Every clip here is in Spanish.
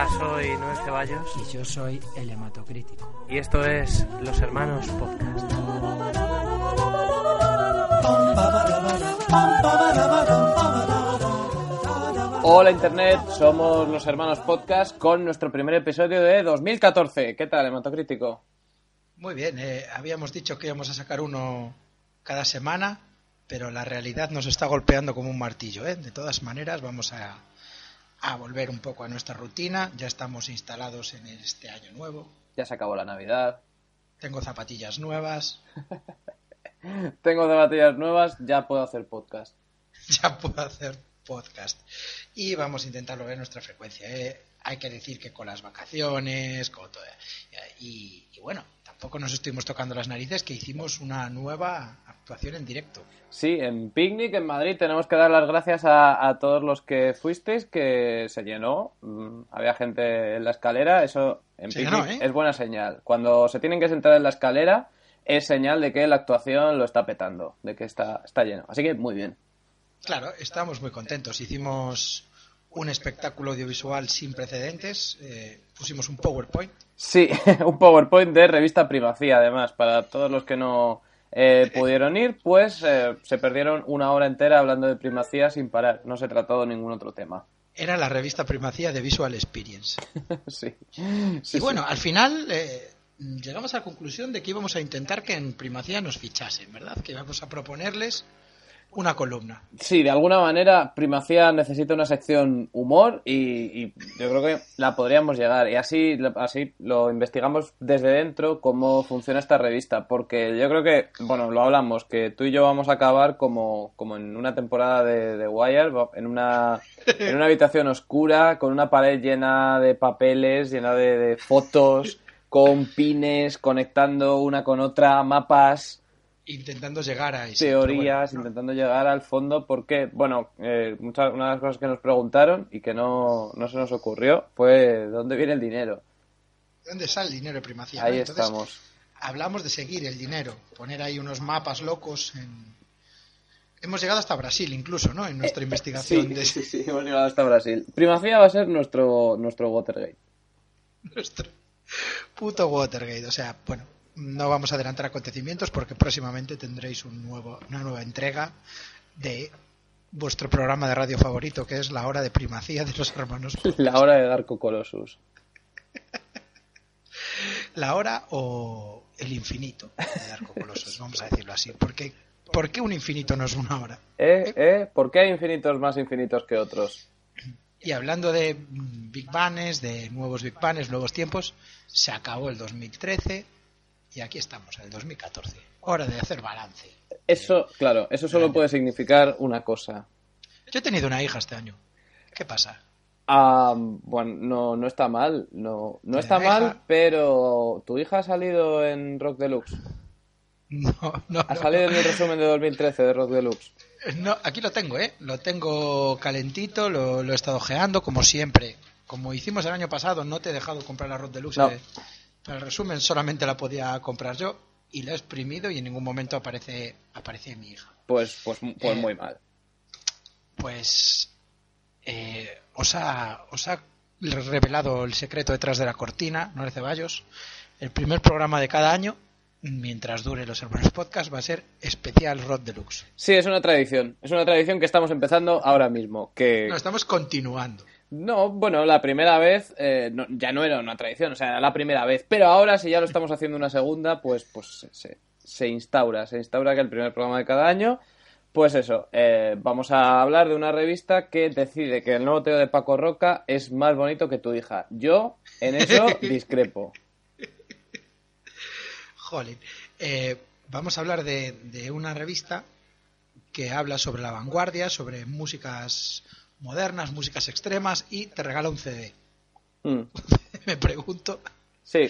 Hola, soy Noel Ceballos Y yo soy el hematocrítico. y esto es Los Hermanos Podcast. Hola Internet, somos Los Hermanos Podcast con nuestro primer episodio de 2014. ¿Qué tal, hematocrítico? Muy bien, eh, habíamos dicho que íbamos a sacar uno cada semana, pero la realidad nos está golpeando como un martillo. ¿eh? De todas maneras, vamos a, a volver un poco a nuestra rutina. Ya estamos instalados en este año nuevo. Ya se acabó la Navidad. Tengo zapatillas nuevas. Tengo zapatillas nuevas, ya puedo hacer podcast. ya puedo hacer podcast. Y vamos a intentarlo ver nuestra frecuencia. ¿eh? Hay que decir que con las vacaciones, con todo. Y, y bueno, tampoco nos estuvimos tocando las narices que hicimos una nueva actuación en directo. Sí, en Picnic, en Madrid, tenemos que dar las gracias a, a todos los que fuisteis, que se llenó. Mm, Había gente en la escalera, eso en Se Picnic llenó, ¿eh? es buena señal. Cuando se tienen que sentar en la escalera, es señal de que la actuación lo está petando, de que está, está lleno. Así que muy bien. Claro, estamos muy contentos. Hicimos un espectáculo audiovisual sin precedentes. eh, pusimos un PowerPoint. Sí, un PowerPoint de revista Primacía, además, para todos los que no eh, pudieron ir, pues eh, se perdieron una hora entera hablando de primacía sin parar. No se trató de ningún otro tema. Era la revista Primacía de Visual Experience. sí. y bueno, al final eh, llegamos a la conclusión de que íbamos a intentar que en Primacía nos fichasen, ¿verdad? Que íbamos a proponerles una columna. Sí, de alguna manera Primacía necesita una sección humor y, y yo creo que la podríamos llegar. Y así, así lo investigamos desde dentro cómo funciona esta revista. Porque yo creo que, bueno, lo hablamos, que tú y yo vamos a acabar como, como en una temporada de, de Wire, en una, en una habitación oscura, con una pared llena de papeles, llena de, de fotos, con pines, conectando una con otra, mapas Intentando llegar a ese. teorías, bueno, intentando llegar al fondo, porque, bueno, eh, muchas, una de las cosas que nos preguntaron y que no, no se nos ocurrió fue ¿de dónde viene el dinero? ¿de ¿Dónde sale el dinero de Primacía? Ahí? Entonces, estamos. Hablamos de seguir el dinero, poner ahí unos mapas locos. En... Hemos llegado hasta Brasil incluso, ¿no? En nuestra investigación Eh, Sí, de sí, sí, hemos llegado hasta Brasil. Primacía va a ser nuestro, nuestro Watergate. nuestro puto Watergate. O sea, bueno, no vamos a adelantar acontecimientos porque próximamente tendréis un nuevo, una nueva entrega de vuestro programa de radio favorito, que es La Hora de Primacía de los Hermanos. La hora de Darko Colossus. La Hora o el Infinito de Darko Colossus, vamos a decirlo así. Porque, ¿Por qué un infinito no es una hora? ¿Eh? ¿Eh? ¿Por qué hay infinitos más infinitos que otros? Y hablando de mm, Big Bangs, de nuevos Big Bangs, nuevos tiempos, se acabó el 2013 y aquí estamos, el 2014. Hora de hacer balance. Eso, claro, eso solo puede significar una cosa. Yo he tenido una hija este año. ¿Qué pasa? Ah, bueno, no, no está mal, no, no ¿Tu está hija? mal, pero ¿tu hija ha salido en Rock Deluxe? No, no, Ha no, salido en el resumen de 2013 de Rock Deluxe. no, aquí lo tengo, ¿eh? Lo tengo calentito, lo, lo he estado ojeando, como siempre. Como hicimos el año pasado, no te he dejado comprar la Rod Deluxe. No. El resumen, solamente la podía comprar yo y la he exprimido y en ningún momento aparece, aparece mi hija. Pues, pues, pues Eh, muy mal. pues eh, os, ha, os ha revelado el secreto detrás de la cortina, no Ceballos. El primer programa de cada año, mientras dure los hermanos podcast, va a ser especial Rod Deluxe. Sí, es una tradición. Es una tradición que estamos empezando ahora mismo. Que No, estamos continuando. No, bueno, la primera vez eh, no- ya no era una tradición, o sea, era la primera vez. Pero ahora, si ya lo estamos haciendo una segunda, pues, pues se, se instaura. Se instaura que el primer programa de cada año, Pues eso, eh, vamos a hablar de una revista que decide que el nuevo Teo de Paco Roca es más bonito que tu hija. Yo en eso discrepo. Jolín. Eh, vamos a hablar de, de una revista que habla sobre la vanguardia, sobre músicas modernas, músicas extremas y te regala un CD. Mm, Me pregunto Sí,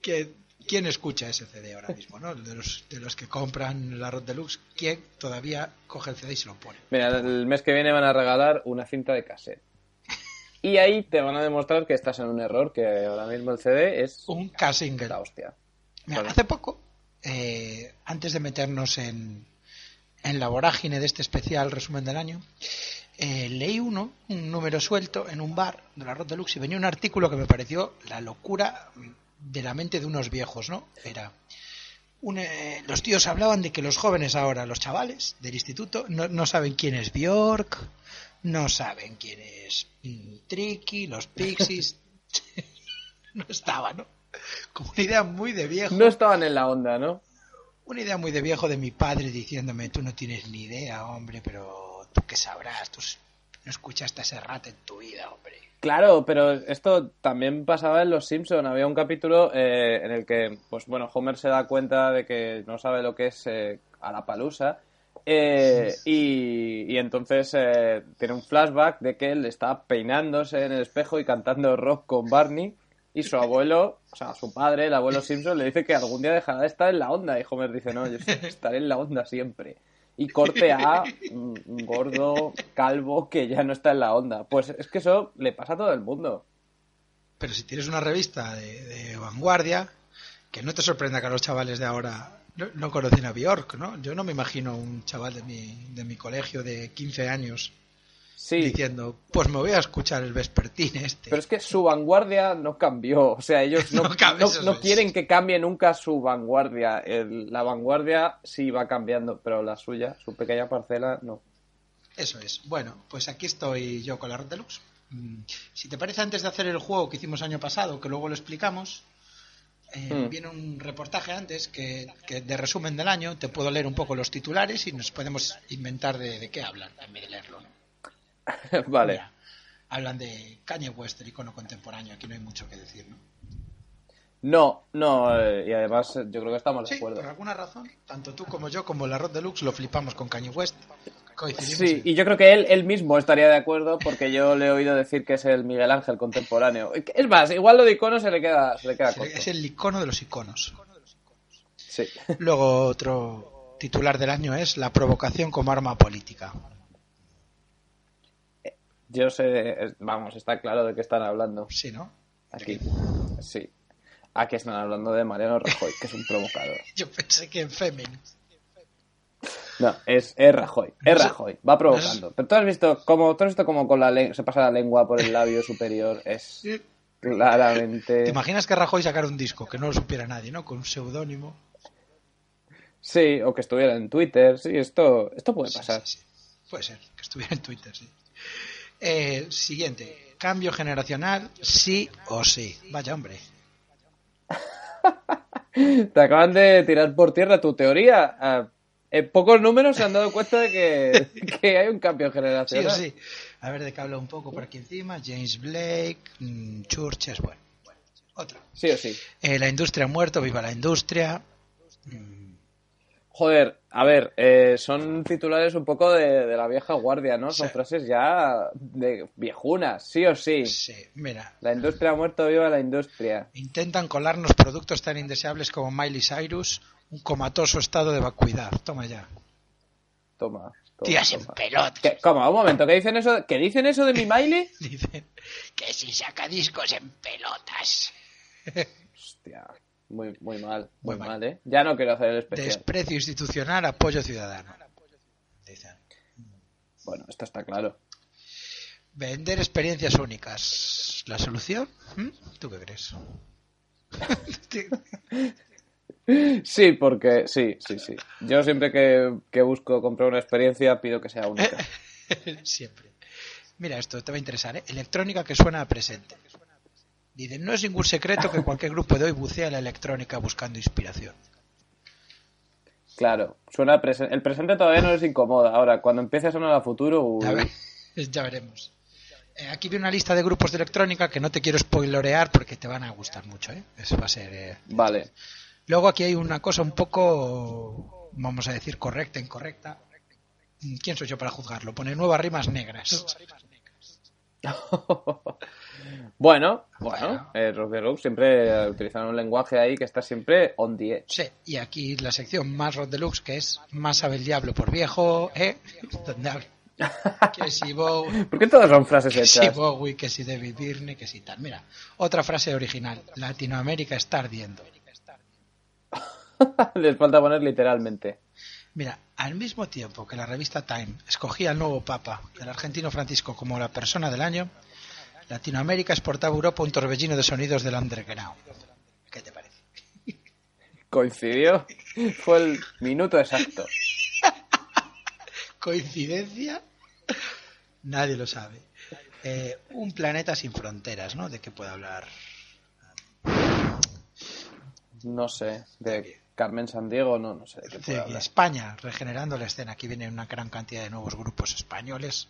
que, quién escucha ese CD ahora mismo, ¿no? De los, de los que compran la Rod Deluxe, ¿quién todavía coge el CD y se lo pone? mira, el mes que viene van a regalar una cinta de cassette. Y ahí te van a demostrar que estás en un error, que ahora mismo el CD es Un K-Single. la hostia. Mira, hace poco, eh, antes de meternos en, en la vorágine de este especial resumen del año, eh, leí uno, un número suelto, en un bar de la Rod Deluxe y venía un artículo que me pareció la locura de la mente de unos viejos, ¿no? Era. un, eh, los tíos hablaban de que los jóvenes ahora, los chavales del instituto, no, no saben quién es Bjork, no saben quién es mm, Tricky, los Pixies. no estaba, ¿no? Como una idea muy de viejo. No estaban en la onda, ¿no? Una idea muy de viejo de mi padre diciéndome, tú no tienes ni idea, hombre, pero qué sabrás, tú no escuchaste ese rat en tu vida, hombre. Claro, pero esto también pasaba en Los Simpson. Había un capítulo eh, en el que, pues bueno, Homer se da cuenta de que no sabe lo que es eh, a la palusa. y, y entonces eh, tiene un flashback de que él está peinándose en el espejo y cantando rock con Barney. Y su abuelo, o sea, su padre, el abuelo Simpson, le dice que algún día dejará de estar en la onda. Y Homer dice, no, yo estaré en la onda siempre. Y corte a un gordo, calvo, que ya no está en la onda. Pues es que eso le pasa a todo el mundo. Pero si tienes una revista de, vanguardia, que no te sorprenda que a los chavales de ahora no, no conocen a Bjork, ¿no? Yo no me imagino un chaval de mi, de mi colegio de 15 años Sí, diciendo, pues me voy a escuchar el vespertín este. pero es que su vanguardia no cambió. O sea, ellos no, quieren que cambie nunca su vanguardia. El- la vanguardia sí va cambiando, pero la suya, su pequeña parcela, no. Eso es. Bueno, pues aquí estoy yo con la Red Deluxe. Mm, Si te parece, antes de hacer el juego que hicimos año pasado, que luego lo explicamos, eh, Mm. viene un reportaje antes que, que de resumen del año. Te puedo leer un poco los titulares y nos podemos inventar de, de qué hablan en vez de leerlo. ¿no? vale. Mira, hablan de Kanye West, el icono contemporáneo. Aquí no hay mucho que decir, ¿no? No, no, eh, y además eh, yo creo que estamos de acuerdo. por alguna razón, tanto tú como yo, como la Rod Deluxe, lo flipamos con Kanye West. Sí, y yo creo que él, él mismo estaría de acuerdo porque yo le he oído decir que es el Miguel Ángel contemporáneo. Es más, igual lo de icono se le queda, se le queda corto. es el icono de los iconos. Sí. Luego otro titular del año es la provocación como arma política. Yo sé, vamos, está claro de qué están hablando Sí, ¿no? aquí. Sí. Aquí están hablando de Mariano Rajoy, que es un provocador. Yo pensé que en Femin. No, es, es Rajoy. Es Rajoy. Va provocando. Pero tú has visto cómo, tú has visto cómo con la se pasa la lengua por el labio superior. Es claramente. ¿Te imaginas que Rajoy sacara un disco que no lo supiera nadie, ¿no? Con un seudónimo. Sí, o que estuviera en Twitter. Sí, esto, esto puede Sí, pasar. sí, sí. Puede ser, que estuviera en Twitter, sí. Eh, siguiente. Cambio generacional, sí o sí. Vaya hombre. Te acaban de tirar por tierra tu teoría. Ah, en pocos números se han dado cuenta de que, que hay un cambio Sí generacional. o sí. A ver de qué habla un poco por aquí encima. James Blake, mm, Churches, bueno. bueno. Otra. Sí o sí. Eh, la industria ha muerto, viva la industria. Joder, a ver, eh, son titulares un poco de, de la vieja guardia, ¿no? Son Sí. frases ya de viejunas, sí o sí. Sí, mira. La industria ha muerto, viva la industria. Intentan colarnos productos tan indeseables como Miley Cyrus, un comatoso estado de vacuidad. Toma ya. Toma. toma, Tías en toma. pelota. ¿Qué? ¿Cómo? Un momento, ¿qué dicen eso? ¿Qué dicen eso de mi Miley? Dicen que si saca discos en pelotas. Hostia, muy, muy mal, Muy muy, mal. mal, ¿eh? Ya no quiero hacer el especial. Desprecio institucional, apoyo ciudadano. Dicen. Bueno, esto está claro. Vender experiencias únicas. ¿La solución? ¿Mm? ¿Tú qué crees? Sí, porque sí, sí, sí. Yo siempre que, que busco comprar una experiencia pido que sea única. Siempre. Mira, esto te va a interesar, ¿eh? Electrónica que suena a presente. Dicen, no es ningún secreto que cualquier grupo de hoy bucea la electrónica buscando inspiración. Claro, suena el, presen- el presente todavía no les incomoda. Ahora, cuando empiece a sonar a futuro, uy, Ya, ve- ya veremos. Eh, aquí viene una lista de grupos de electrónica que no te quiero spoilorear porque te van a gustar mucho. ¿eh? Eso va a ser. eh, vale. Luego aquí hay una cosa un poco, vamos a decir, correcta, incorrecta. ¿Quién soy yo para juzgarlo? Pone nuevas rimas negras. bueno, Bueno. bueno, eh, Rock Deluxe siempre utilizan un lenguaje ahí que está siempre on the edge. Sí, y aquí la sección más Rod Deluxe, que es Más sabe el diablo por viejo, ¿eh? Que si Bowie, ¿Por qué todas son frases que si? Bowie, que si David Byrne, que si tal. Mira, otra frase original. Latinoamérica está ardiendo. Les falta poner literalmente. Mira, al mismo tiempo que la revista Time escogía al nuevo Papa, el argentino Francisco, como la persona del año, Latinoamérica exportaba a Europa un torbellino de sonidos del underground. ¿Qué te parece? Coincidió. Fue el minuto exacto. ¿Coincidencia? Nadie lo sabe. Eh, un planeta sin fronteras, ¿no? ¿De qué puede hablar? No sé, de Carmen Sandiego, no, no sé de qué De puede hablar. España, regenerando la escena. Aquí viene una gran cantidad de nuevos grupos españoles,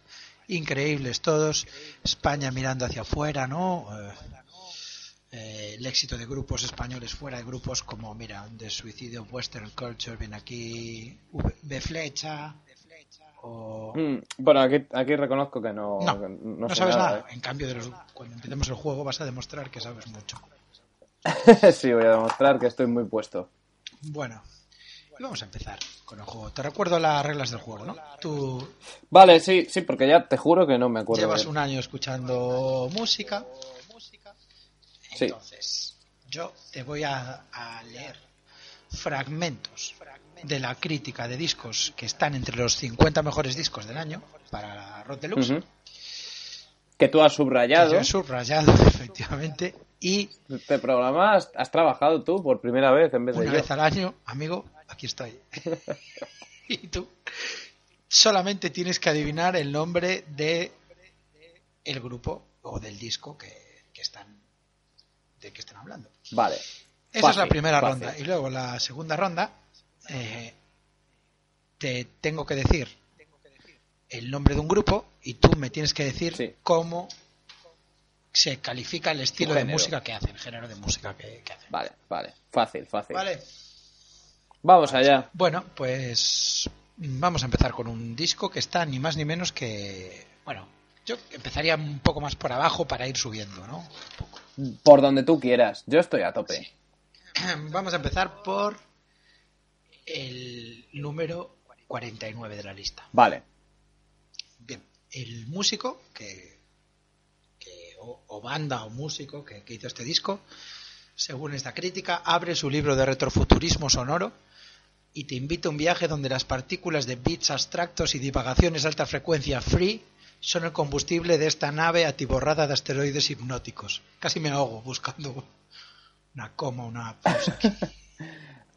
increíbles todos. España mirando hacia afuera, ¿no? Eh, eh, el éxito de grupos españoles fuera de grupos como, mira, de Suicidio Western Culture, viene aquí de Flecha, o... Mm, bueno, aquí, aquí reconozco que no, No, que no, sé sabes nada. ¿eh? En cambio, de los, cuando empecemos el juego vas a demostrar que sabes mucho. sí, voy a demostrar que estoy muy puesto. Bueno, y vamos a empezar con el juego. Te recuerdo las reglas del juego, ¿no? Tú Vale, sí, sí, porque ya te juro que no me acuerdo. llevas un año escuchando música. Sí. Entonces, yo te voy a, a leer fragmentos de la crítica de discos que están entre los 50 mejores discos del año para Rod Deluxe. Que tú has que subrayado. yo he subrayado, efectivamente. Y Este programa has, has trabajado tú por primera vez en vez de una yo. vez al año, amigo, aquí estoy. y tú solamente tienes que adivinar el nombre de el grupo o del disco que, que están de que están hablando. Vale. Esa es la primera fácil. ronda. Y luego la segunda ronda eh, te tengo que decir el nombre de un grupo y tú me tienes que decir Sí. cómo se califica el estilo de música que hacen, el género de música que, que hacen. Vale, vale. Fácil, fácil. Vale. Vamos allá. Bueno, pues vamos a empezar con un disco que está ni más ni menos que. Bueno, yo empezaría un poco más por abajo para ir subiendo, ¿no? Por donde tú quieras. Yo estoy a tope. Vamos a empezar por el número 49 de la lista. Vale. Bien, el músico que, que- o, o banda o músico que, que hizo este disco, según esta crítica, abre su libro de retrofuturismo sonoro y te invita a un viaje donde las partículas de bits abstractos y divagaciones de alta frecuencia free son el combustible de esta nave atiborrada de asteroides hipnóticos. Casi me ahogo buscando una coma, una pausa aquí.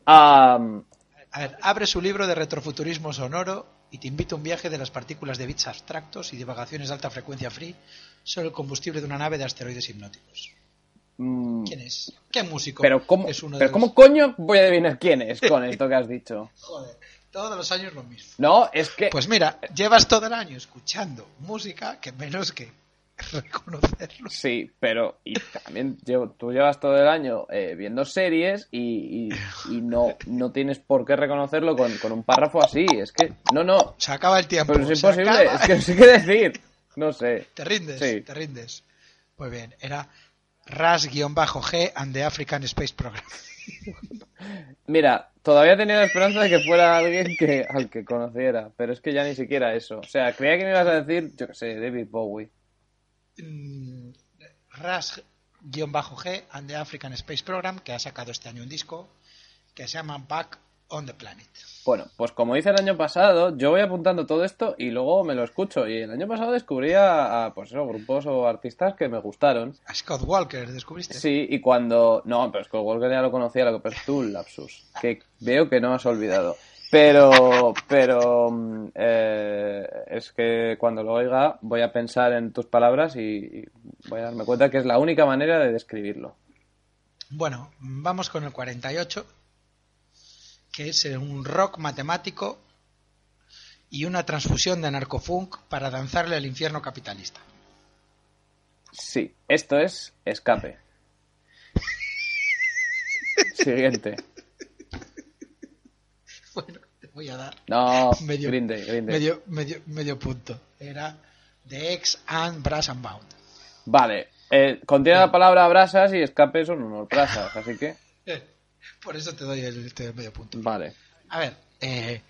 Am, A ver, abre su libro de retrofuturismo sonoro y te invita a un viaje de las partículas de bits abstractos y divagaciones de alta frecuencia free sobre el combustible de una nave de asteroides hipnóticos. Mm, ¿Quién es? ¿Qué músico? pero ¿cómo, es uno de pero los- ¿cómo coño voy a adivinar quién es con esto que has dicho? Joder, todos los años lo mismo. No, es que... Pues mira, llevas todo el año escuchando música que menos que reconocerlo. Sí, pero y también llevo- tú llevas todo el año eh, viendo series y, y- y no, no tienes por qué reconocerlo con, con un párrafo así. Es que, no, no, Se acaba el tiempo. pero es imposible, es que no sé qué decir. No sé. Te rindes, Sí. te rindes. Muy bien, era RAS-G and the African Space Program. Mira, todavía tenía la esperanza de que fuera alguien que, al que conociera, pero es que ya ni siquiera eso. O sea, creía que me ibas a decir, yo qué sé, David Bowie. mm, RAS-G and the African Space Program, que ha sacado este año un disco que se llama Back on the Planet. Bueno, pues como hice el año pasado, yo voy apuntando todo esto y luego me lo escucho. Y el año pasado descubrí a, a, pues eso, grupos o artistas que me gustaron. A Scott Walker, ¿descubriste? Sí, y cuando... No, pero que Walker ya lo conocía, lo que pasa tú, lapsus. Que veo que no has olvidado. Pero, pero mm, eh, es que cuando lo oiga voy a pensar en tus palabras y, y voy a darme cuenta que es la única manera de describirlo. Bueno, vamos con el 48. Que es un rock matemático y una transfusión de narcofunk para danzarle al infierno capitalista. Sí, esto es escape. Siguiente. Bueno, te voy a dar No, medio, medio, medio, medio punto. Era The X and Brass and Bound. Vale, eh, contiene la palabra brasas y escape son unos brasas, así que... Por eso te doy el, medio punto. Vale. A ver, eh,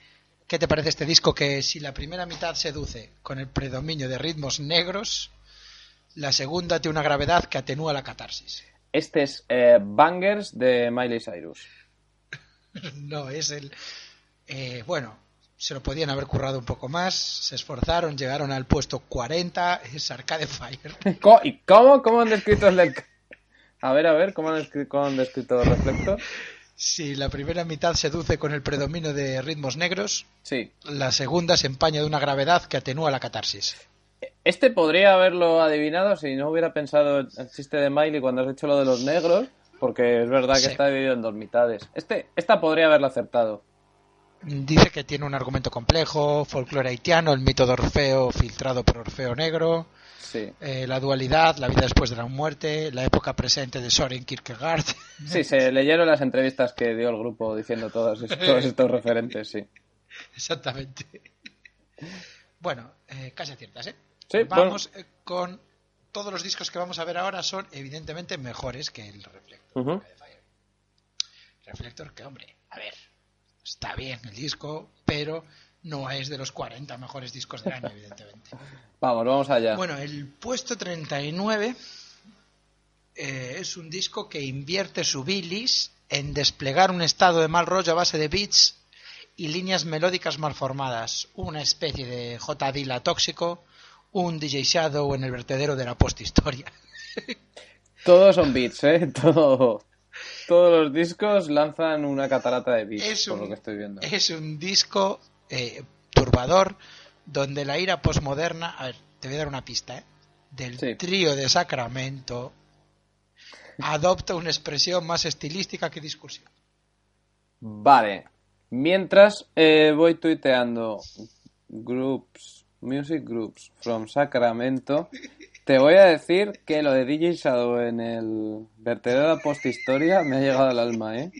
¿qué te parece este disco que si la primera mitad seduce con el predominio de ritmos negros, la segunda tiene una gravedad que atenúa la catarsis? Este es eh, Bangers de Miley Cyrus. No, es el... eh, bueno, se lo podían haber currado un poco más, se esforzaron, llegaron al puesto 40, es Arcade Fire. ¿Y cómo? ¿Cómo han descrito el del... A ver, a ver, ¿cómo han, descri- cómo han descrito el reflector? Si la primera mitad seduce con el predominio de ritmos negros, Sí. la segunda se empaña de una gravedad que atenúa la catarsis. Este podría haberlo adivinado si no hubiera pensado el chiste de Miley cuando has hecho lo de los negros, porque es verdad que Sí. está dividido en dos mitades. Este, esta podría haberlo acertado. Dice que tiene un argumento complejo, folclore haitiano, el mito de Orfeo filtrado por Orfeo Negro, Sí. eh, la dualidad, la vida después de la muerte, la época presente de Soren Kierkegaard. Sí, se leyeron las entrevistas que dio el grupo diciendo todos, es- todos estos referentes, sí. Exactamente. Bueno, eh, casi aciertas, ¿eh? Sí, Vamos eh, con todos los discos que vamos a ver ahora son evidentemente mejores que el Reflector. Reflector que, hombre, a ver, está bien el disco, pero no es de los 40 mejores discos del año, evidentemente. Vamos, vamos allá. Bueno, el puesto 39 eh, es un disco que invierte su bilis en desplegar un estado de mal rollo a base de beats y líneas melódicas mal formadas, una especie de J. Dilla tóxico, un DJ Shadow en el vertedero de la posthistoria. Todos son beats, ¿eh? Todo, todos los discos lanzan una catarata de beats, Es por un, lo que estoy viendo. es un disco eh, turbador donde la ira posmoderna, a ver, te voy a dar una pista, ¿eh? del Sí. trío de Sacramento adopta una expresión más estilística que discusión. Vale. Mientras eh, voy tuiteando groups, music groups from Sacramento, te voy a decir que lo de DJ Shadow en el vertedero de la posthistoria me ha llegado al alma, ¿eh?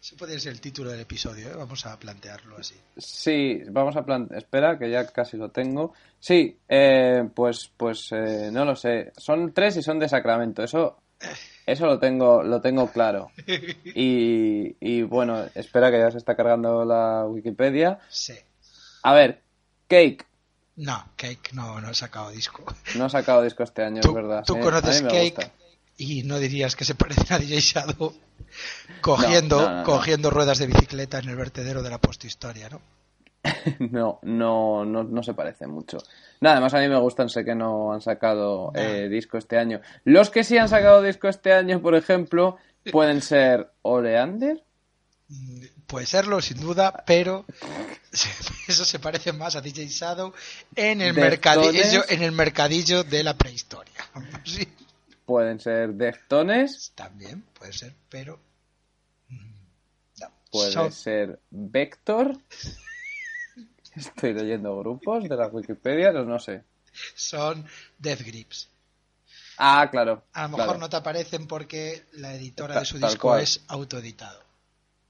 Ese podría ser el título del episodio, ¿eh? vamos a plantearlo así. Sí, vamos a plantear. Espera, que ya casi lo tengo. Sí, eh, pues, pues eh, no lo sé. Son tres y son de Sacramento. Eso, eso lo tengo, lo tengo claro. Y, y bueno, espera que ya se está cargando la Wikipedia. Sí. A ver, Cake No, Cake no, no ha sacado disco. no ha sacado disco este año, es verdad. tú sí. conoces Cake gusta. y no dirías que se parece a DJ Shadow cogiendo, No, no, no, no. cogiendo ruedas de bicicleta en el vertedero de la posthistoria, ¿no? No, no, no, no se parece mucho. Nada, además a mí me gustan, sé que no han sacado eh, disco este año. Los que sí han sacado disco este año, por ejemplo, pueden ser Oleander. Puede serlo, sin duda, pero eso se parece más a DJ Shadow en el, Deftones. mercadillo, en el mercadillo de la prehistoria. Sí, Pueden ser Deftones, también puede ser, pero... mm, no. puede ser Vector. Estoy leyendo grupos de la Wikipedia, no, no sé. son Death Grips. Ah, claro. A lo mejor claro. no te aparecen porque la editora de su disco cual. es autoeditado.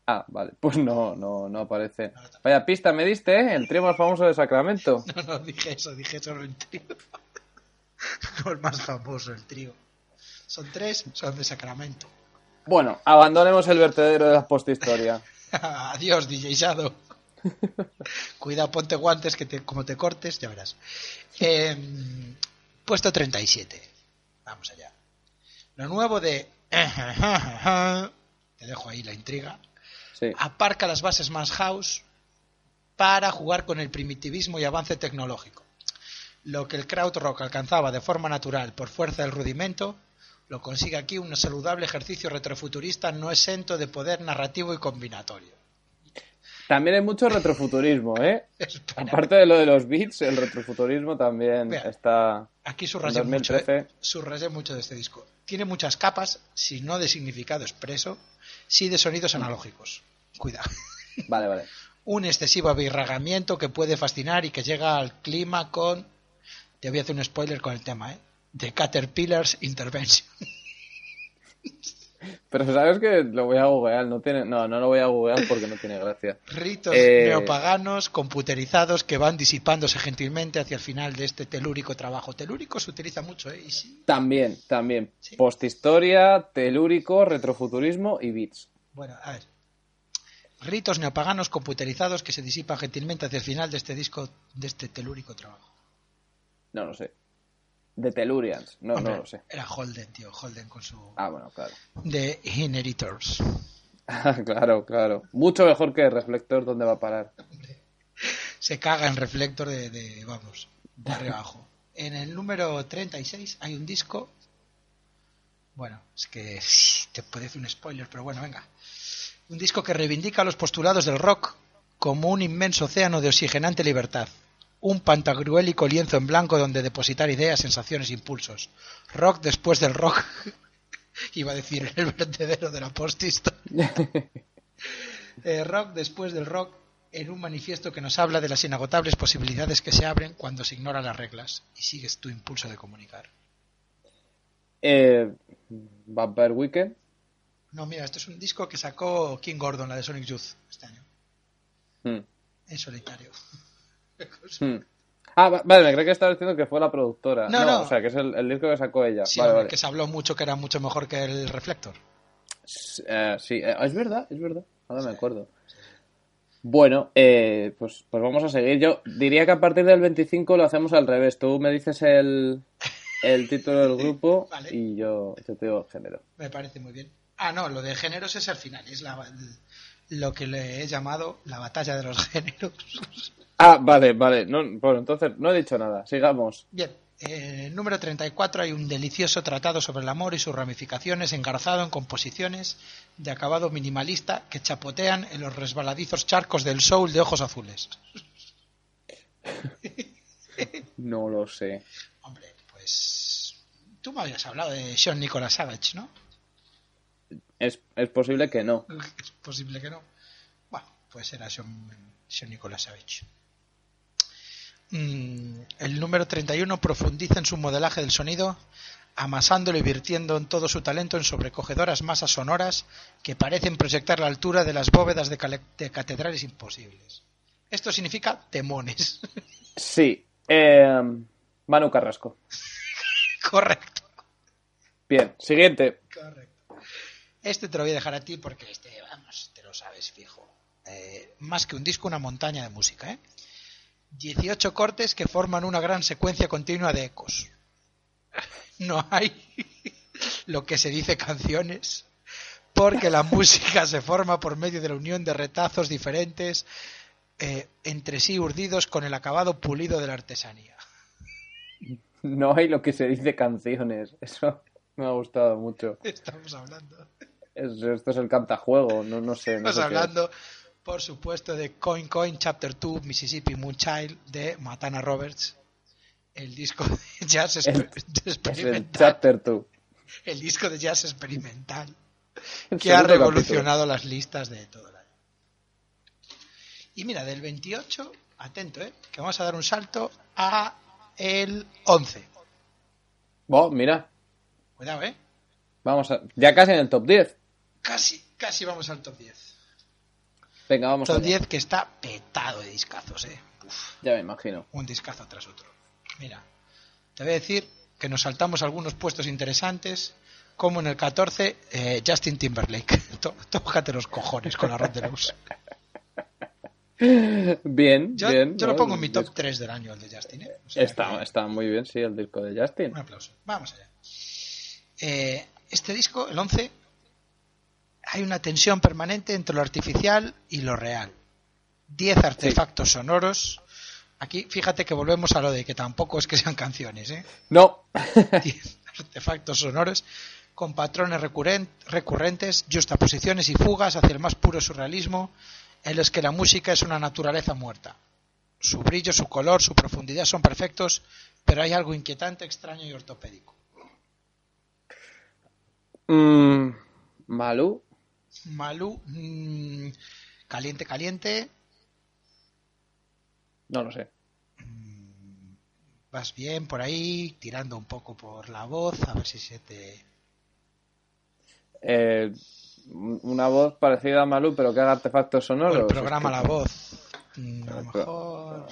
Ah, vale. Pues no, no, no aparece. Vaya pista me diste, ¿eh? El trío más famoso de Sacramento. No, no dije eso, dije solo el trío. No el más famoso, el trío. Son tres, son de Sacramento. Bueno, abandonemos el vertedero de la posthistoria. Adiós, DJ Shadow. Cuidado, ponte guantes que te, como te cortes, ya verás. Eh, puesto 37. Vamos allá. Lo nuevo de... Te dejo ahí la intriga. Sí. Aparca las bases más house para jugar con el primitivismo y avance tecnológico. Lo que el krautrock alcanzaba de forma natural por fuerza del rudimento, lo consigue aquí un saludable ejercicio retrofuturista no exento de poder narrativo y combinatorio. También hay mucho retrofuturismo, ¿eh? Aparte de lo de los beats, el retrofuturismo también está... Aquí subrayé mucho, 2013. ¿eh? Subrayé mucho de este disco. Tiene muchas capas, si no de significado expreso, sí de sonidos analógicos. Cuidado. Vale, vale. Un excesivo abirragamiento que puede fascinar y que llega al clima con... Te voy a hacer un spoiler con el tema, ¿eh? The Caterpillars Intervention. Pero sabes que lo voy a googlear, no tiene... No, no lo voy a googlear porque no tiene gracia. Ritos Eh. neopaganos computerizados que van disipándose gentilmente hacia el final de este telúrico trabajo. Telúrico se utiliza mucho, ¿eh? Y sí, También, también. Sí. Posthistoria, telúrico, retrofuturismo y beats. Bueno, a ver. Ritos neopaganos computerizados que se disipan gentilmente hacia el final de este disco, de este telúrico trabajo. No lo sé. De Tellurians, no, Hombre, no lo sé. Era Holden, tío, Holden con su... Ah, bueno, claro. The Inheritors. claro, claro. Mucho mejor que Reflector, ¿dónde va a parar? Se caga en reflector de, de, vamos, de arriba abajo. En el número 36 hay un disco... Bueno, es que te puede hacer un spoiler, pero bueno, venga. Un disco que reivindica los postulados del rock como un inmenso océano de oxigenante libertad. Un pantagruélico lienzo en blanco donde depositar ideas, sensaciones, impulsos. Rock después del rock. Iba a decir el vertedero de la postista. Eh, rock después del rock en un manifiesto que nos habla de las inagotables posibilidades que se abren cuando se ignoran las reglas y sigues tu impulso de comunicar. Eh, Vampire Weekend. No, mira, este es un disco que sacó King Gordon, la de Sonic Youth, este año, Hmm, en solitario. hmm. Ah, va- vale, me creo que estabas diciendo que fue la productora. No, no. O sea, que es el, el disco que sacó ella. Sí, vale, hombre, vale. que se habló mucho que era mucho mejor que el Reflector. Eh, sí, eh, es verdad, es verdad. Ahora me acuerdo. Bueno, eh, pues, pues vamos a seguir. Yo diría que a partir del 25 lo hacemos al revés. Tú me dices el, el título del grupo Vale. y yo, yo te digo el género. Me parece muy bien. Ah, no, lo de géneros es al final, es la, lo que le he llamado la batalla de los géneros. Ah, vale, vale. No, bueno, entonces no he dicho nada. Sigamos. Bien, en el número 34 hay un delicioso tratado sobre el amor y sus ramificaciones engarzado en composiciones de acabado minimalista que chapotean en los resbaladizos charcos del soul de ojos azules. No lo sé. Hombre, pues tú me habías hablado de Sean Nicholas Savage, ¿no? Es, es posible que no. Es posible que no. Bueno, pues era Sean, Sean Nicholas Savage. Mm, el número 31 profundiza en su modelaje del sonido, amasándolo y virtiendo en todo su talento en sobrecogedoras masas sonoras que parecen proyectar la altura de las bóvedas de, catedrales imposibles. Esto significa temones. Sí. Eh, Manu Carrasco. Correcto. Bien, siguiente. Correcto. Este te lo voy a dejar a ti porque este, vamos, te lo sabes fijo. Eh, más que un disco, una montaña de música, ¿eh? 18 cortes que forman una gran secuencia continua de ecos. No hay lo que se dice canciones, porque la música se forma por medio de la unión de retazos diferentes eh, entre sí urdidos con el acabado pulido de la artesanía. No hay lo que se dice canciones. Eso me ha gustado mucho. Estamos hablando. Es- esto es el cantajuego, no, no sé. No Estamos sé qué es. hablando, por supuesto, de Coin Coin Chapter 2 Mississippi Moonchild de Matana Roberts, el disco de jazz Es- exper- Es el experimental, chapter 2. el disco de jazz experimental que ha revolucionado las listas de todo el año. Y mira, del 28, atento, ¿eh? que vamos a dar un salto a el 11. capítulo. Oh, mira, Cuidado, ¿eh? vamos a... Ya casi en el top 10. Casi, casi vamos al top 10. Venga, vamos Top allá. 10 que está petado de discazos, ¿eh? Uf. Ya me imagino. un discazo tras otro. Mira, te voy a decir que nos saltamos algunos puestos interesantes, como en el 14, eh, Justin Timberlake. Tó- Tócate los cojones con la Red Deluxe. Bien, Yo, bien. yo lo pongo en mi top Es- 3 del año, el de Justin. ¿eh? O sea Está, que- está muy bien, sí, el disco de Justin. Un aplauso. Vamos allá. Eh, este disco, el 11, hay una tensión permanente entre lo artificial y lo real. 10 artefactos sonoros. Aquí, fíjate que volvemos a lo de que tampoco es que sean canciones, ¿eh? No. 10 artefactos sonoros con patrones recurren- recurrentes, justaposiciones y fugas hacia el más puro surrealismo en los que la música es una naturaleza muerta. Su brillo, su color, su profundidad son perfectos, pero hay algo inquietante, extraño y ortopédico. Mm, Malú. Malú, mm, caliente, caliente, No lo sé. vas bien por ahí, tirando un poco por la voz, a ver si se te... Eh, una voz parecida a Malú, pero que haga artefactos o sonoros. el programa La Voz. Mm, A lo mejor...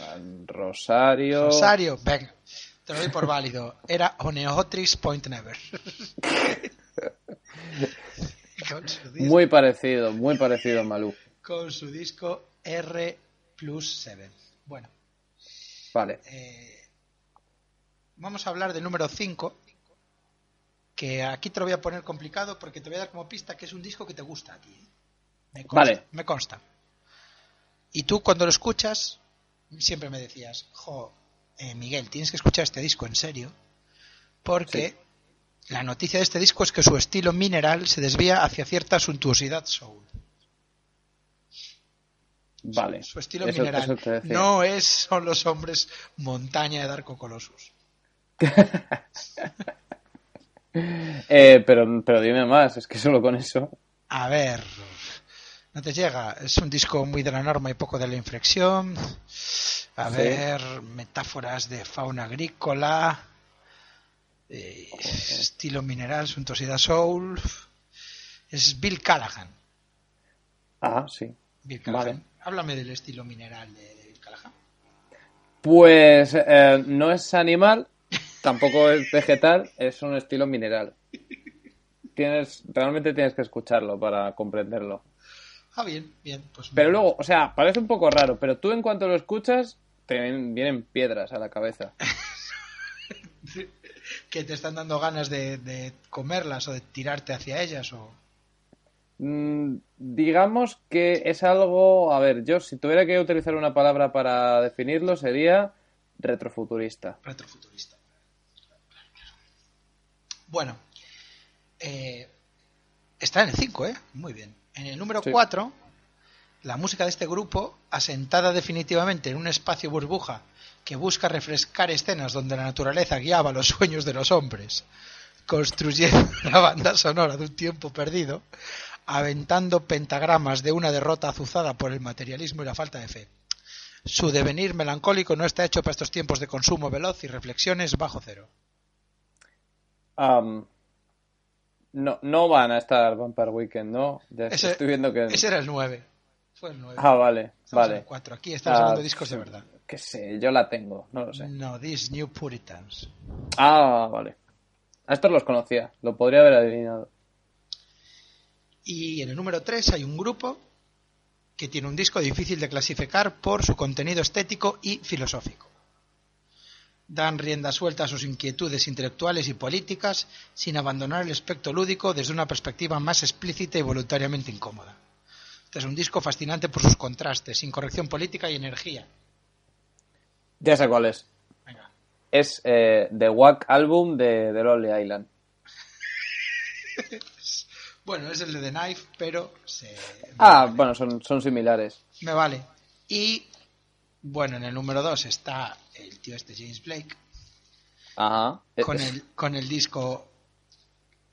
Rosario. Rosario, venga, te lo doy por válido. Era Oneotrix Point Never. con, su disco, Muy parecido, muy parecido a Malú. con su disco R Plus 7. Bueno, Vale. eh, vamos a hablar del número 5. Que aquí te lo voy a poner complicado porque te voy a dar como pista que es un disco que te gusta a ti. ¿eh? Me consta, Vale. Me consta. Y tú cuando lo escuchas, siempre me decías, jo, eh, Miguel, tienes que escuchar este disco en serio, porque la noticia de este disco es que su estilo mineral se desvía hacia cierta suntuosidad soul. Vale. Su estilo Eso- mineral eso te decía. no es son los hombres montaña de Darko Colossus. Eh, pero, pero dime más, es que solo con eso. A ver, no te llega. Es un disco muy de la norma y poco de la inflexión. A Sí. ver, metáforas de fauna agrícola, eh, estilo mineral, suntuosidad soul. Es Bill Callahan. Ah, sí. Bill Callahan. Vale. Háblame del estilo mineral de, de Bill Callahan. Pues eh, no es animal, tampoco es vegetal, es un estilo mineral. Tienes, realmente tienes que escucharlo para comprenderlo. Ah, bien, bien. Pues Pero luego, o sea, parece un poco raro, pero tú en cuanto lo escuchas, te vienen piedras a la cabeza. que te están dando ganas de, de comerlas o de tirarte hacia ellas o Mm, digamos que es algo, a ver, yo si tuviera que utilizar una palabra para definirlo sería retrofuturista. retrofuturista. Bueno, eh, está en el 5, ¿eh? Muy bien. En el número Sí. 4, la música de este grupo, asentada definitivamente en un espacio burbuja que busca refrescar escenas donde la naturaleza guiaba los sueños de los hombres, construyendo la banda sonora de un tiempo perdido, aventando pentagramas de una derrota azuzada por el materialismo y la falta de fe. Su devenir melancólico no está hecho para estos tiempos de consumo veloz y reflexiones bajo cero. No, no van a estar Vampire Weekend, ¿no? Ya Ese- estoy viendo que... Ese era el 9. Fue el 9. Ah, vale, Estamos en vale. el 4. Aquí estamos Ah, hablando de discos de verdad. Sé, yo la tengo, no lo sé. No, These New Puritans. Ah, vale. A estos los conocía, lo podría haber adivinado. Y en el número 3 hay un grupo que tiene un disco difícil de clasificar por su contenido estético y filosófico. Dan rienda suelta a sus inquietudes intelectuales y políticas sin abandonar el aspecto lúdico desde una perspectiva más explícita y voluntariamente incómoda. Este es un disco fascinante por sus contrastes, incorrección política y energía. Ya sé cuál es. Venga. Es eh, The Wack Album de, de Lonely Island. Bueno, es el de The Knife, pero se... Ah, bueno, son, son similares. Me vale. Y bueno, en el número 2 está el tío este James Blake Ajá. Con el, con el disco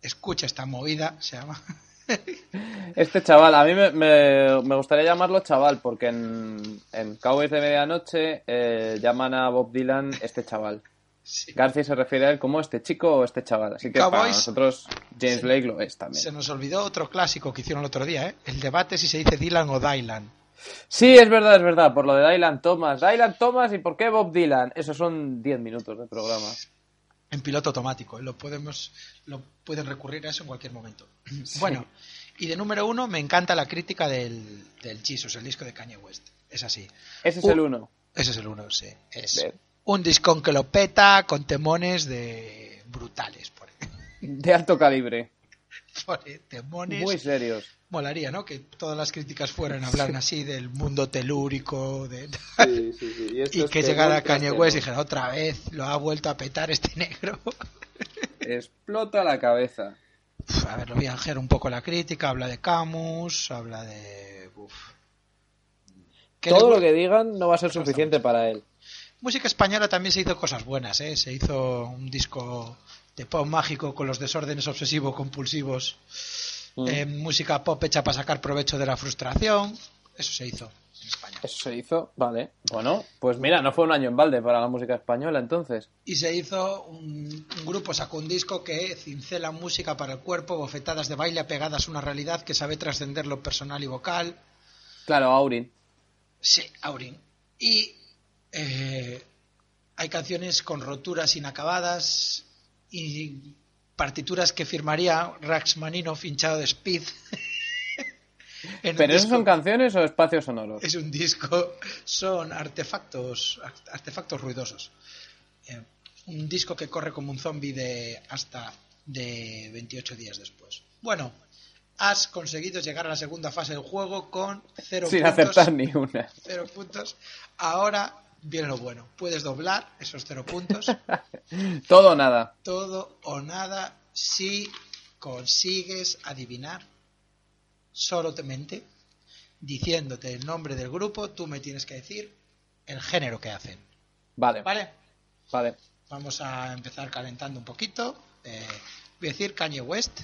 Escucha esta movida, se llama. Este chaval, a mí me, me- me gustaría llamarlo chaval, porque en, en Cowboys de Medianoche eh, llaman a Bob Dylan este chaval. Sí. García se refiere a él como este chico o este chaval. Así que para Cowboys- nosotros James Sí. Blake lo es también. Se nos olvidó otro clásico que hicieron el otro día, ¿eh? El debate si se dice Dylan o Dylan. Sí, es verdad, es verdad. Por lo de Dylan Thomas. Dylan Thomas y por qué Bob Dylan. Esos son 10 minutos de programa. En piloto automático, ¿eh? lo podemos, lo pueden recurrir a eso en cualquier momento. Bueno, y de número uno me encanta la crítica del, del Jesus, el disco de Kanye West. Es así. Ese es el uno. Ese es el uno, sí. Es un discón que lo peta con temones de brutales. Por, De alto calibre. Temones. Muy serios. Molaría, ¿no? Que todas las críticas fueran a hablar así del mundo telúrico, de... Sí, sí, sí. Y, y que llegara Kanye West y dijera, otra vez lo ha vuelto a petar este negro. Explota la cabeza. Uf, A ver, lo voy a un poco la crítica. Habla de Camus, habla de... uf, ¿Qué le Todo lo que digan no va a ser suficiente para él. Música española también se hizo cosas buenas, ¿eh? Se hizo un disco de pop mágico con los desórdenes obsesivos compulsivos. Mm. Eh, música pop hecha para sacar provecho de la frustración. Eso se hizo en España. Eso se hizo, vale. Bueno, pues mira, no fue un año en balde para la música española entonces. Y se hizo un, un grupo, sacó un disco que cincela música para el cuerpo, bofetadas de baile apegadas a una realidad que sabe trascender lo personal y vocal. Claro, Aurin. Sí, Aurin. Y eh, hay canciones con roturas inacabadas y partituras que firmaría Raxmaninov hinchado de Speed. ¿Pero disco- son canciones o espacios sonoros? Es un disco, son artefactos, artefactos ruidosos. Eh, un disco que corre como un zombie de hasta de 28 días después. Bueno, has conseguido llegar a la segunda fase del juego con cero Sin puntos. acertar ni una. Cero puntos. Ahora viene lo bueno. Puedes doblar esos cero puntos. Todo o nada. todo o nada si consigues adivinar solamente diciéndote el nombre del grupo, tú me tienes que decir el género que hacen. Vale, ¿Vale? vale. Vamos a empezar calentando un poquito. Eh, voy a decir Kanye West.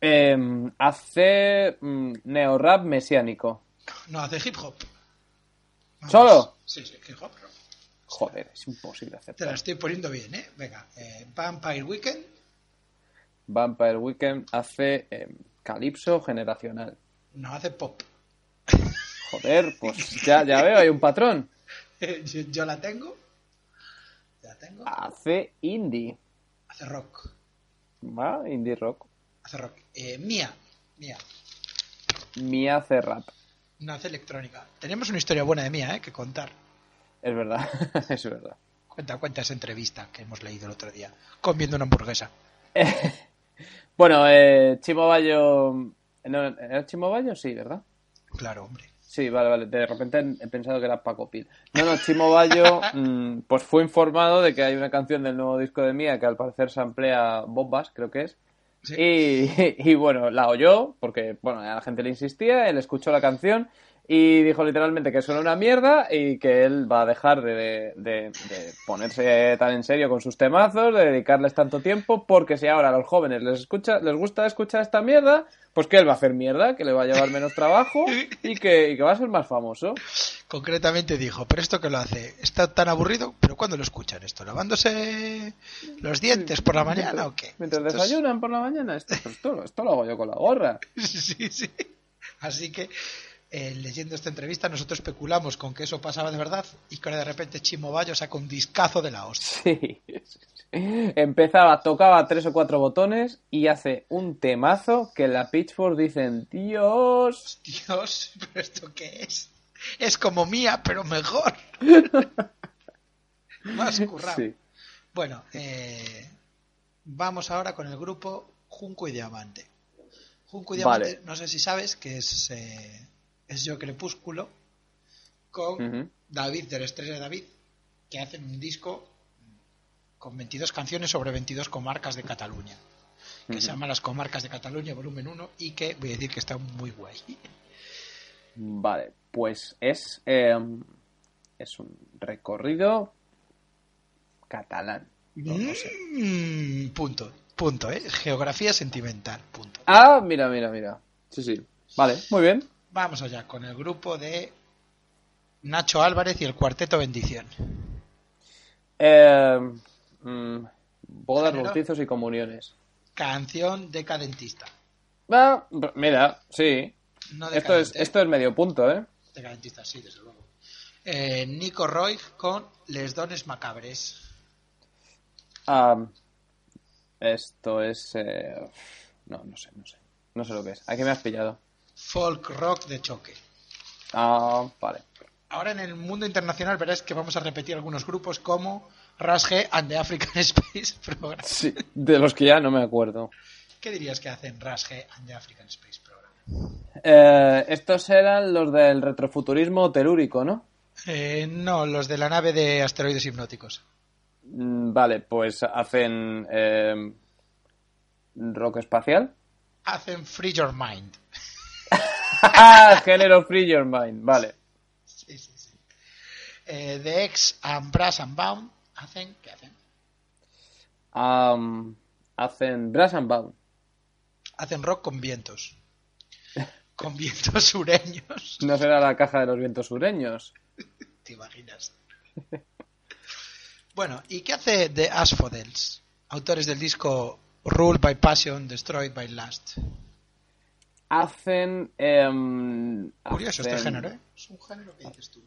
Em, hace mm, neorrap mesiánico. No, hace hip hop. Vamos. ¿Solo? Sí, sí, hip hop. rock. Joder, es imposible Te la estoy poniendo bien, ¿eh? Venga, eh, Vampire Weekend. Vampire Weekend hace em, calipso generacional. No, hace pop. Joder, pues ya, ya veo, hay un patrón. yo, yo la tengo. La tengo. Hace indie. Hace rock. ¿Va? Indie rock. Hace rock. Eh, Mía. Mía. Mía hace rap. No hace electrónica. Tenemos una historia buena de Mía, ¿eh? Que contar. Es verdad, es verdad. Cuenta, cuenta esa entrevista que hemos leído el otro día. Comiendo una hamburguesa. Bueno, eh, Chimo Bayo... ¿no, ¿Era Chimo Bayo? Sí, ¿verdad? Claro, hombre. Sí, vale, vale. De repente he pensado que era Paco Pil. No, no, Chimo Bayo mm, pues fue informado de que hay una canción del nuevo disco de Mía que al parecer se emplea bombas, creo que es. Y, y bueno, la oyó porque bueno, a la gente le insistía, él escuchó la canción y dijo literalmente que suena una mierda y que él va a dejar de, de- de ponerse tan en serio con sus temazos, de dedicarles tanto tiempo, porque si ahora a los jóvenes les escucha, les gusta escuchar esta mierda, pues que él va a hacer mierda, que le va a llevar menos trabajo y que, y que va a ser más famoso. Concretamente dijo, pero esto que lo hace, está tan aburrido, pero ¿cuándo lo escuchan esto? ¿Lavándose los dientes por la mañana o qué? Mientras desayunan por la mañana, esto, esto, esto lo hago yo con la gorra. Sí, sí. Así que, eh, leyendo esta entrevista, nosotros especulamos con que eso pasaba de verdad y que de repente Chimo Bayo saca un discazo de la hostia. Sí. Empezaba, tocaba tres o cuatro botones y hace un temazo que en la Pitchfork dicen, Dios. Dios, ¿pero esto qué es? Es como mía, pero mejor. Más currado. Sí. Bueno, eh, vamos ahora con el grupo Junco y Diamante. Junco y Diamante, Vale. no sé si sabes que es, eh, es Yo Crepúsculo con. David de la Estrella de David, que hacen un disco con 22 canciones sobre 22 comarcas de Cataluña, que se llama Las Comarcas de Cataluña, volumen 1, y que voy a decir que está muy guay. Vale, pues es, eh, es un recorrido catalán. No, no sé. Mm, punto, punto, ¿eh? Geografía sentimental, punto. Ah, mira, mira, mira. Sí, sí. Vale, muy bien. Vamos allá con el grupo de Nacho Álvarez y el Cuarteto Bendición. Eh, mm, bodas, Género. bautizos y comuniones. Canción decadentista. Ah, mira, sí. No Esto es, esto es medio punto, ¿eh? Decadentista, sí, desde luego. Eh, Nico Roy con Les Dones Macabres. Ah, esto es... eh, No, no sé, no sé. No sé lo que es. ¿A qué me has pillado? Folk rock de choque. Ah, vale. Ahora en el mundo internacional verás que vamos a repetir algunos grupos como G and the African Space Program. Sí, de los que ya no me acuerdo. ¿Qué dirías que hacen G and the African Space Program? Eh, estos eran los del retrofuturismo telúrico, ¿no? Eh, no, los de la nave de asteroides hipnóticos. Mm, Vale, pues hacen eh, rock espacial. Hacen Free Your Mind. Género Free Your Mind, vale. Sí, sí, sí. Eh, The X and Brass and Bound hacen, ¿qué hacen? Am, hacen Brass and Bound. Hacen rock con vientos. Con vientos sureños. ¿No será la caja de los vientos sureños? ¿Te imaginas? Bueno, ¿y qué hace The Asphodels? Autores del disco Ruled by Passion, Destroyed by Lust. Hacen. em, Curioso este género, ¿eh? Es un género que dices tú.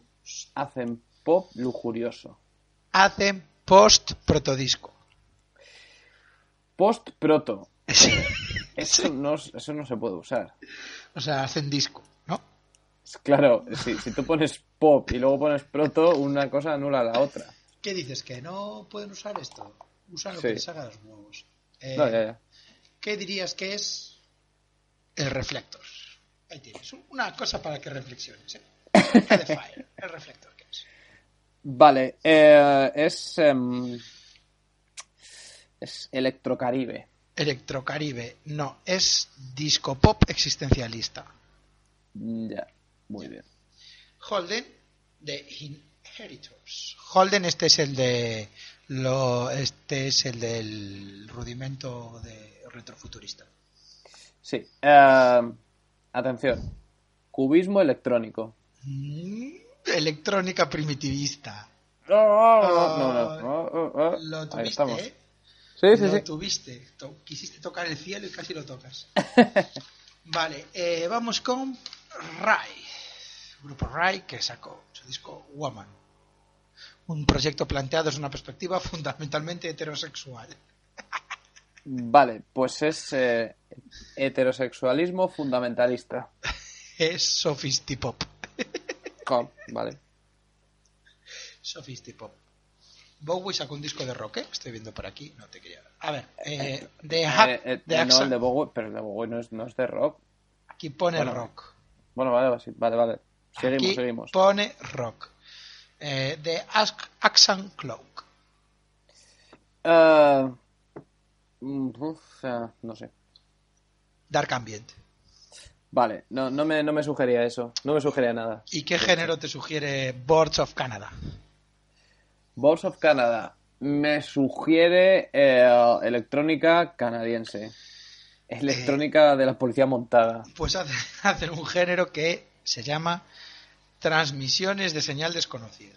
Hacen pop lujurioso. Hacen post-protodisco. Post-proto. Sí. Eso no, eso no se puede usar. O sea, hacen disco, ¿no? Claro, si, si tú pones pop y luego pones proto, una cosa anula la otra. ¿Qué dices? ¿Que no pueden usar esto? Usan lo Sí. que les haga los huevos. Eh, No, ya, ya. ¿Qué dirías que es el reflector? Ahí tienes, una cosa para que reflexiones. ¿eh? The Fire, el reflector, ¿qué es? Vale, eh, es. em, es Electrocaribe. Electrocaribe, no, es disco pop existencialista. Ya, muy bien. Holden, de Inheritors. Holden, este es el de. Lo, este es el del rudimento de retrofuturista. Sí. eh, atención. Cubismo electrónico. Mm, electrónica primitivista. No, no, no, no, no, no, no. Lo Ahí tuviste, estamos. ¿eh? Sí, sí, lo sí. tuviste. Quisiste tocar el cielo y casi lo tocas. vale, eh, vamos con Rai. Grupo Rai que sacó su disco Woman. Un proyecto planteado desde una perspectiva fundamentalmente heterosexual. Vale, pues es eh, heterosexualismo fundamentalista. Es sofistipop. Vale. Sofistipop. Bowie sacó un disco de rock, ¿eh? estoy viendo por aquí, no te quería. A ver, eh, de, Eh, Hack- eh, de eh, no, el de Bowie, pero el de Bowie no es, no es de rock. aquí pone bueno, rock. Bueno, vale, vale, vale. Seguimos, Aquí seguimos. pone rock. De Ask Axan Cloak. Mm, uf, eh, no sé. Dark Ambient. Vale, no, no, me, no me sugería eso. No me sugería nada. ¿Y qué género te sugiere Boards of Canada? Balls of Canada me sugiere eh, electrónica canadiense. Electrónica de la policía montada. Pues hace- hacen un género que se llama Transmisiones de Señal Desconocida.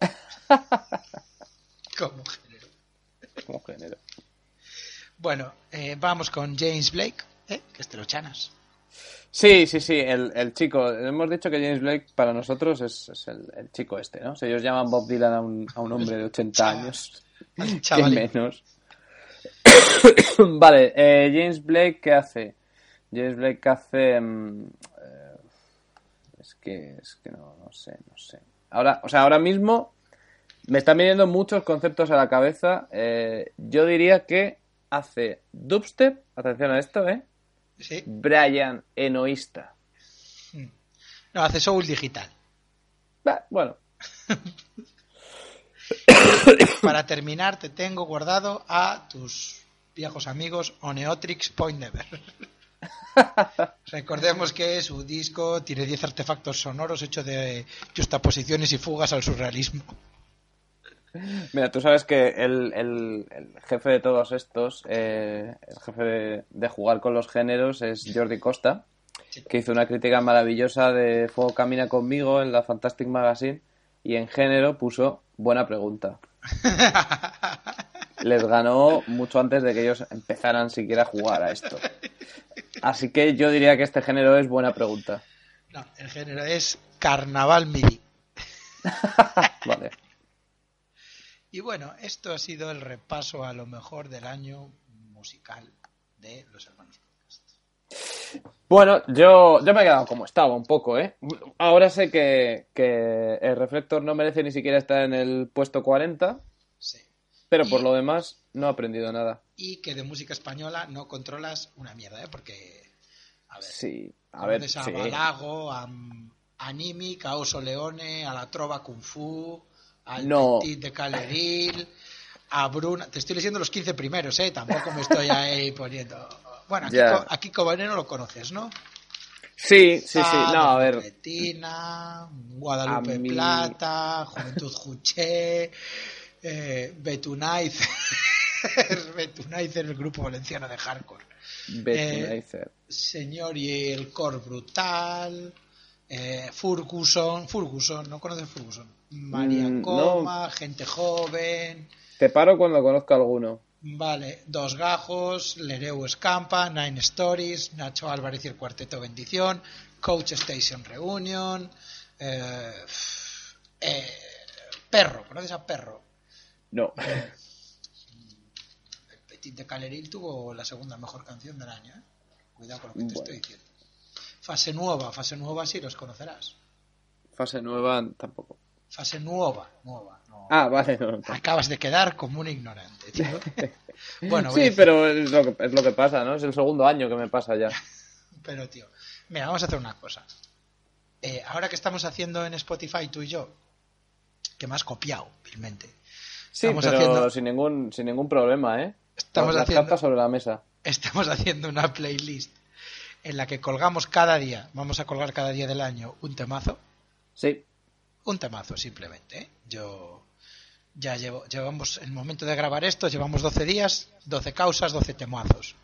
Como género. Como género. Bueno, eh, vamos con James Blake, ¿eh? que es de los chanas. Sí, sí, sí, el, el chico. Hemos dicho que James Blake para nosotros es, es el, el chico este, ¿no? Si ellos llaman Bob Dylan a un, a un hombre de 80 Chaval. años. Al ¿Qué chavalín. menos? vale, eh, James Blake, ¿qué hace? James Blake hace... mm, eh, es que, es que no, no sé, no sé. Ahora, o sea, ahora mismo me están viniendo muchos conceptos a la cabeza. Eh, yo diría que hace dubstep, atención a esto, ¿eh? Sí. Brian Enoísta. No, hace soul digital. Bah, bueno, Para terminar, te tengo guardado a tus viejos amigos Oneotrix Point Never. Recordemos que su disco tiene 10 artefactos sonoros hechos de justaposiciones y fugas al surrealismo. Mira, tú sabes que el, el- el jefe de todos estos, eh, el jefe de, de jugar con los géneros es Jordi Costa, que hizo una crítica maravillosa de Fuego Camina conmigo en la Fantastic Magazine y en género puso buena pregunta. Les ganó mucho antes de que ellos empezaran siquiera a jugar a esto. Así que yo diría que este género es buena pregunta. No, el género es Carnaval MIDI. Vale. Y bueno, esto ha sido el repaso a lo mejor del año musical de los hermanos Podcast. Bueno, yo, yo me he quedado como estaba un poco, ¿eh? Ahora sé que, que el reflector no merece ni siquiera estar en el puesto 40, Sí. pero por lo demás no he aprendido nada. Y que de música española no controlas una mierda, ¿eh? Porque, a ver, Sí, a ver, a sí. Balago, a, a Nimic, a Oso Leone, a la Trova Kung Fu, al No. Petit de Caleril, a Bruna. Te estoy leyendo los 15 primeros, ¿eh? Tampoco me estoy ahí poniendo. Bueno, aquí. Co- aquí Cobanero lo conoces, ¿no? Sí, sí, sí. No, a ver. Betina, Guadalupe mí- Plata, Juventud Juché, eh, Betunaiz. Betunaiz el grupo valenciano de hardcore. Betunizer. Señor y el Cor Brutal. eh, Ferguson. Ferguson, ¿no conoces Ferguson? María Mm, no. Coma, Gente Joven. Te paro cuando conozco alguno. Vale, Dos Gajos, Lereu Escampa, Nine Stories, Nacho Álvarez y el Cuarteto Bendición, Coach Station Reunion, eh, eh, Perro, ¿conoces a Perro? No. El Petit de Caleril tuvo la segunda mejor canción del año, ¿eh? Cuidado con lo que te Bueno. estoy diciendo. Fase Nueva, Fase Nueva sí los conocerás. Fase nueva tampoco. Fase Nueva, Nueva, no. Ah, vale. No, no. Acabas de quedar como un ignorante, tío. Bueno, Sí, decir- pero es lo, que, es lo que pasa, ¿no? Es el segundo año que me pasa ya. Pero, tío, mira, vamos a hacer una cosa. Eh, ahora que estamos haciendo en Spotify tú y yo, que me has copiado, vilmente. Sí, Estamos pero haciendo- sin ningún sin ningún problema, ¿eh? Estamos Las haciendo- sobre la mesa. Estamos haciendo una playlist en la que colgamos cada día, vamos a colgar cada día del año un temazo. Sí. Un temazo, simplemente. ¿eh? Yo ya llevo, llevamos, en el momento de grabar esto, llevamos 12 días, 12 causas, 12 temazos.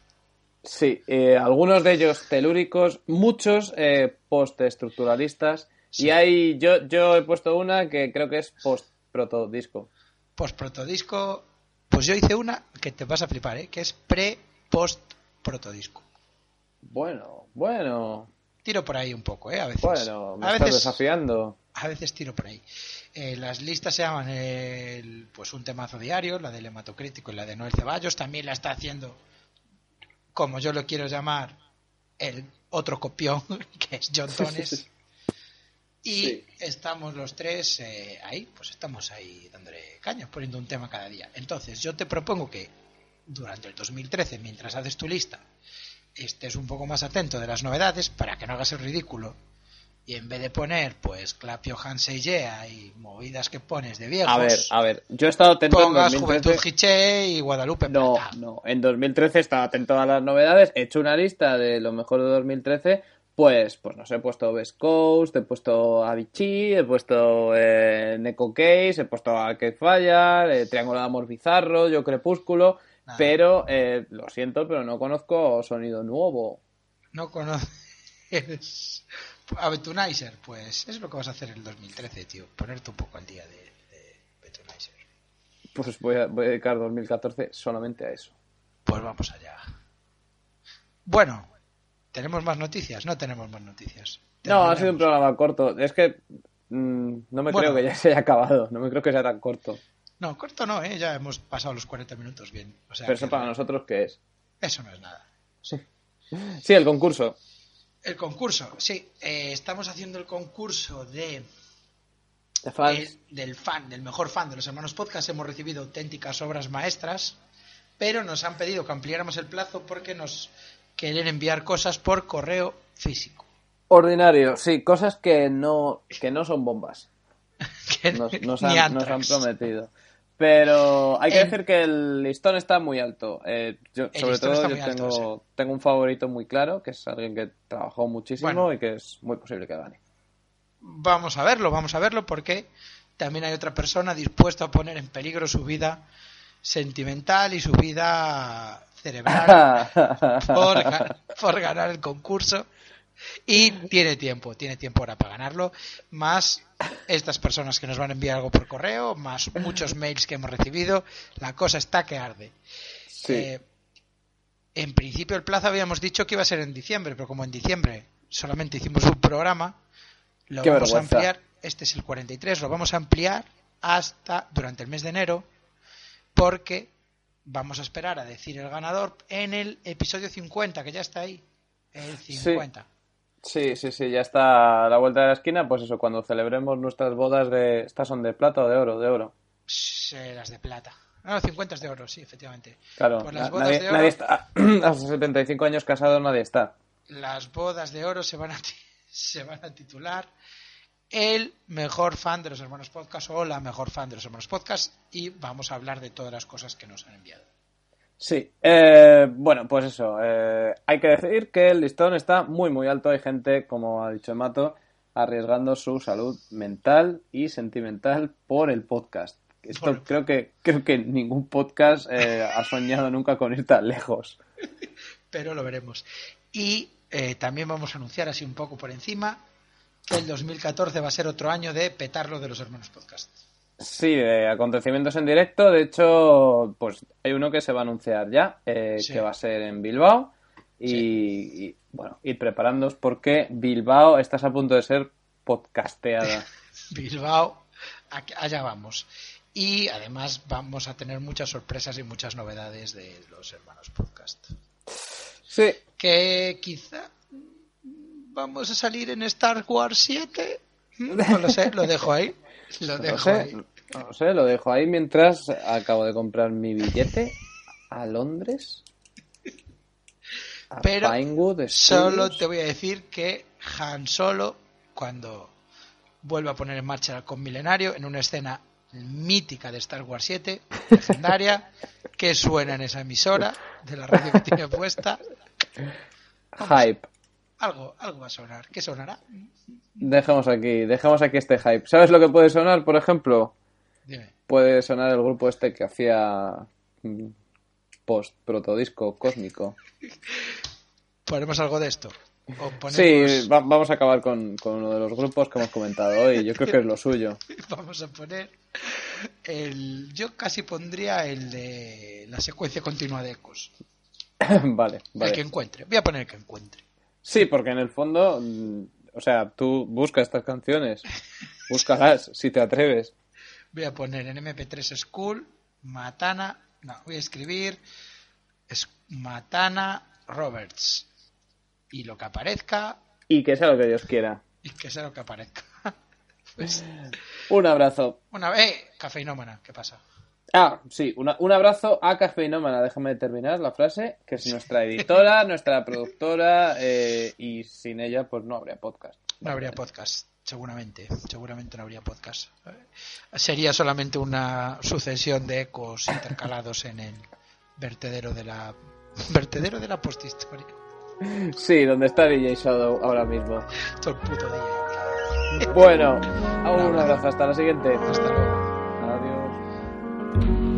Sí, eh, algunos de ellos telúricos, muchos eh, post-estructuralistas. Sí. Y hay, yo, yo he puesto una que creo que es post-protodisco. Post protodisco, pues yo hice una que te vas a flipar, ¿eh? que es pre-post protodisco. Bueno, bueno, Tiro por ahí un poco, ¿eh? A veces. bueno, me a estás veces, desafiando. A veces tiro por ahí. Eh, las listas se llaman el, pues un temazo diario, la del hematocrítico y la de Noel Ceballos. También la está haciendo, como yo lo quiero llamar, el otro copión, que es John Tones. Y Sí. estamos los tres eh, ahí, pues estamos ahí dándole caña, poniendo un tema cada día. Entonces, yo te propongo que durante el 2013, mientras haces tu lista, estés un poco más atento de las novedades para que no hagas el ridículo. Y en vez de poner, pues, Clapio Hanseyea y movidas que pones de viejos, A ver, a ver, yo he estado atento en pongas 2013. Juventud Giché y Guadalupe No, Plata. no, en 2013 estaba atento a las novedades, he hecho una lista de lo mejor de 2013, pues, pues no sé, he puesto Best Coast, he puesto Avicii, he puesto eh, Neko Case, he puesto Arcade Fire, eh, Triángulo de Amor Bizarro, Yo Crepúsculo, Nada. pero eh, lo siento, pero no conozco sonido nuevo. No conoces a Betunizer, pues es lo que vas a hacer en el 2013, tío. Ponerte un poco al día de, de Betunizer. Pues voy a, voy a dedicar 2014 solamente a eso. Pues vamos allá. Bueno, ¿tenemos más noticias? No tenemos más noticias. No, ha sido un programa corto. Es que mm, no me Bueno. creo que ya se haya acabado, no me creo que sea tan corto. No, corto no, ¿eh? Ya hemos pasado los 40 minutos bien. O sea, Pero eso para nosotros, ¿qué es? eso no es nada. Sí. Sí, el concurso. El concurso, sí. eh, estamos haciendo el concurso de eh, del fan, del mejor fan de los hermanos podcast. Hemos recibido auténticas obras maestras, pero nos han pedido que ampliáramos el plazo porque nos quieren enviar cosas por correo físico. Ordinario, sí, cosas que no, que no son bombas. Que Nos, nos han, nos han Anthrax. prometido. Pero hay que En- decir que el listón está muy alto. Eh, yo, sobre todo yo alto, tengo, tengo un favorito muy claro, que es alguien que trabajó muchísimo Bueno. y que es muy posible que gane. Vamos a verlo, vamos a verlo porque también hay otra persona dispuesta a poner en peligro su vida sentimental y su vida cerebral por ganar el concurso. Y tiene tiempo, tiene tiempo ahora para ganarlo. Más estas personas que nos van a enviar algo por correo, más muchos mails que hemos recibido. La cosa está que arde. Sí. Eh, en principio el plazo habíamos dicho que iba a ser en diciembre, pero como en diciembre solamente hicimos un programa, lo Qué vamos a ampliar. Este es el 43, lo vamos a ampliar hasta durante el mes de enero, porque vamos a esperar a decir el ganador en el episodio 50, que ya está ahí. El 50. Sí, sí, sí, ya está a la vuelta de la esquina. Pues eso, cuando celebremos nuestras bodas de. ¿Estas son de plata o de oro? De oro. Sí, las de plata. No, 50 es de oro, sí, efectivamente. Claro, Pues las bodas nadie, de oro- nadie está. Hasta 75 años casado nadie está. las bodas de oro se van a, se van a titular el mejor fan de los hermanos podcast o la mejor fan de los hermanos podcast y vamos a hablar de todas las cosas que nos han enviado. Sí, eh, bueno, pues eso. eh, hay que decir que el listón está muy, muy alto. Hay gente, como ha dicho Mato, arriesgando su salud mental y sentimental por el podcast. Esto creo que creo que ningún podcast eh, ha soñado nunca con ir tan lejos. pero lo veremos. Y eh, también vamos a anunciar así un poco por encima que el 2014 va a ser otro año de petarlo de los hermanos podcast. Sí, de acontecimientos en directo. De hecho, pues hay uno que se va a anunciar ya, eh, Sí. que va a ser en Bilbao. Y, y, bueno, ir preparándoos porque Bilbao estás a punto de ser podcasteada. Bilbao, allá vamos. Y además vamos a tener muchas sorpresas y muchas novedades de los hermanos podcast. Sí, Que quizá vamos a salir en Star Wars 7. Mm, No lo sé, lo dejo ahí. Lo no dejo sé, ahí. no sé, lo dejo ahí mientras acabo de comprar mi billete a Londres. A Pero Pinewood Solo te voy a decir que Han Solo, cuando vuelva a poner en marcha el milenario, en una escena mítica de Star Wars 7, legendaria, que suena en esa emisora de la radio que tiene puesta, Hype. Algo, algo va a sonar. ¿Qué sonará? Dejemos aquí, dejemos aquí este hype. ¿Sabes lo que puede sonar, por ejemplo? Dime. Puede sonar el grupo este que hacía mm, post protodisco cósmico. ¿Ponemos algo de esto? Ponemos- Sí, va- vamos a acabar con, con uno de los grupos que hemos comentado hoy. Yo creo que es lo suyo. Vamos a poner el. Yo casi pondría el de la secuencia continua de ecos. vale, El que vale. encuentre. Voy a poner el que encuentre. Sí, porque en el fondo, mm, o sea, tú busca estas canciones, búscalas si te atreves. Voy a poner en MP3 School, Matana, no, voy a escribir es Matana Roberts. Y lo que aparezca, Y que sea lo que Dios quiera. y que sea lo que aparezca. Pues, Un abrazo. una vez, eh, cafeinómana, ¿qué pasa? Ah, sí, una- un abrazo a Cafeinómana. Déjame terminar la frase, que es nuestra editora, nuestra productora, eh, y sin ella, pues no habría podcast. No habría podcast, seguramente, seguramente no habría podcast. Sería solamente una sucesión de ecos intercalados en el vertedero de la vertedero de la posthistoria. Sí, donde está DJ Shadow ahora mismo. Todo el puto día. Bueno, un abrazo, hasta la siguiente. Hasta luego. Adiós.